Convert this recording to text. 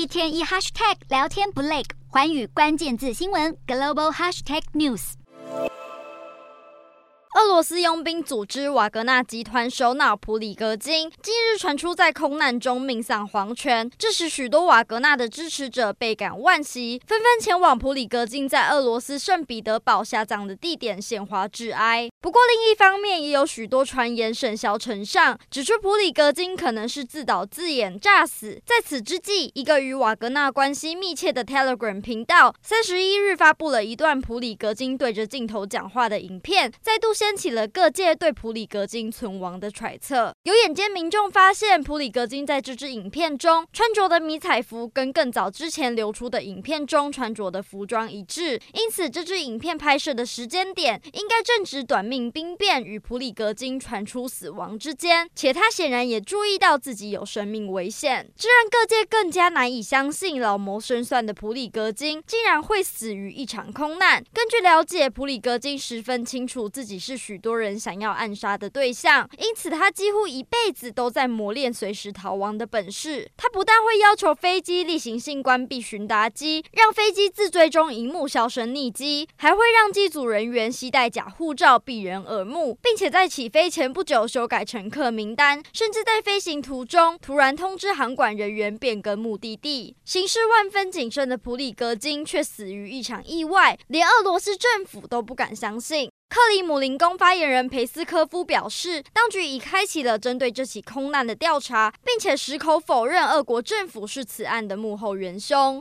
一天一 hashtag 聊天不累，环宇关键字新闻 global hashtag news。俄罗斯佣兵组织瓦格纳集团首脑普里戈金近日传出在空难中命丧黄泉，致使许多瓦格纳的支持者倍感惋惜，纷纷前往普里戈金在俄罗斯圣彼得堡下葬的地点献花致哀。不过，另一方面也有许多传言甚嚣尘上，指出普里戈金可能是自导自演诈死。在此之际，一个与瓦格纳关系密切的 Telegram 频道三十一日发布了一段普里戈金对着镜头讲话的影片，再度。掀起了各界对普里戈金存亡的揣测。有眼尖民众发现，普里戈金在这支影片中穿着的迷彩服跟更早之前流出的影片中穿着的服装一致，因此这支影片拍摄的时间点应该正值短命兵变与普里格金传出死亡之间。且他显然也注意到自己有生命危险，这让各界更加难以相信老谋深算的普里格金竟然会死于一场空难。根据了解，普里格金十分清楚自己是。许多人想要暗杀的对象，因此他几乎一辈子都在磨练随时逃亡的本事。他不但会要求飞机例行性关闭寻达机，让飞机自追踪荧幕销声匿迹，还会让机组人员携带假护照避人耳目，并且在起飞前不久修改乘客名单，甚至在飞行途中突然通知航管人员变更目的地。行事万分谨慎的普里戈金却死于一场意外，连俄罗斯政府都不敢相信。克里姆林宫发言人裴斯科夫表示，当局已开启了针对这起空难的调查，并且矢口否认俄国政府是此案的幕后元凶。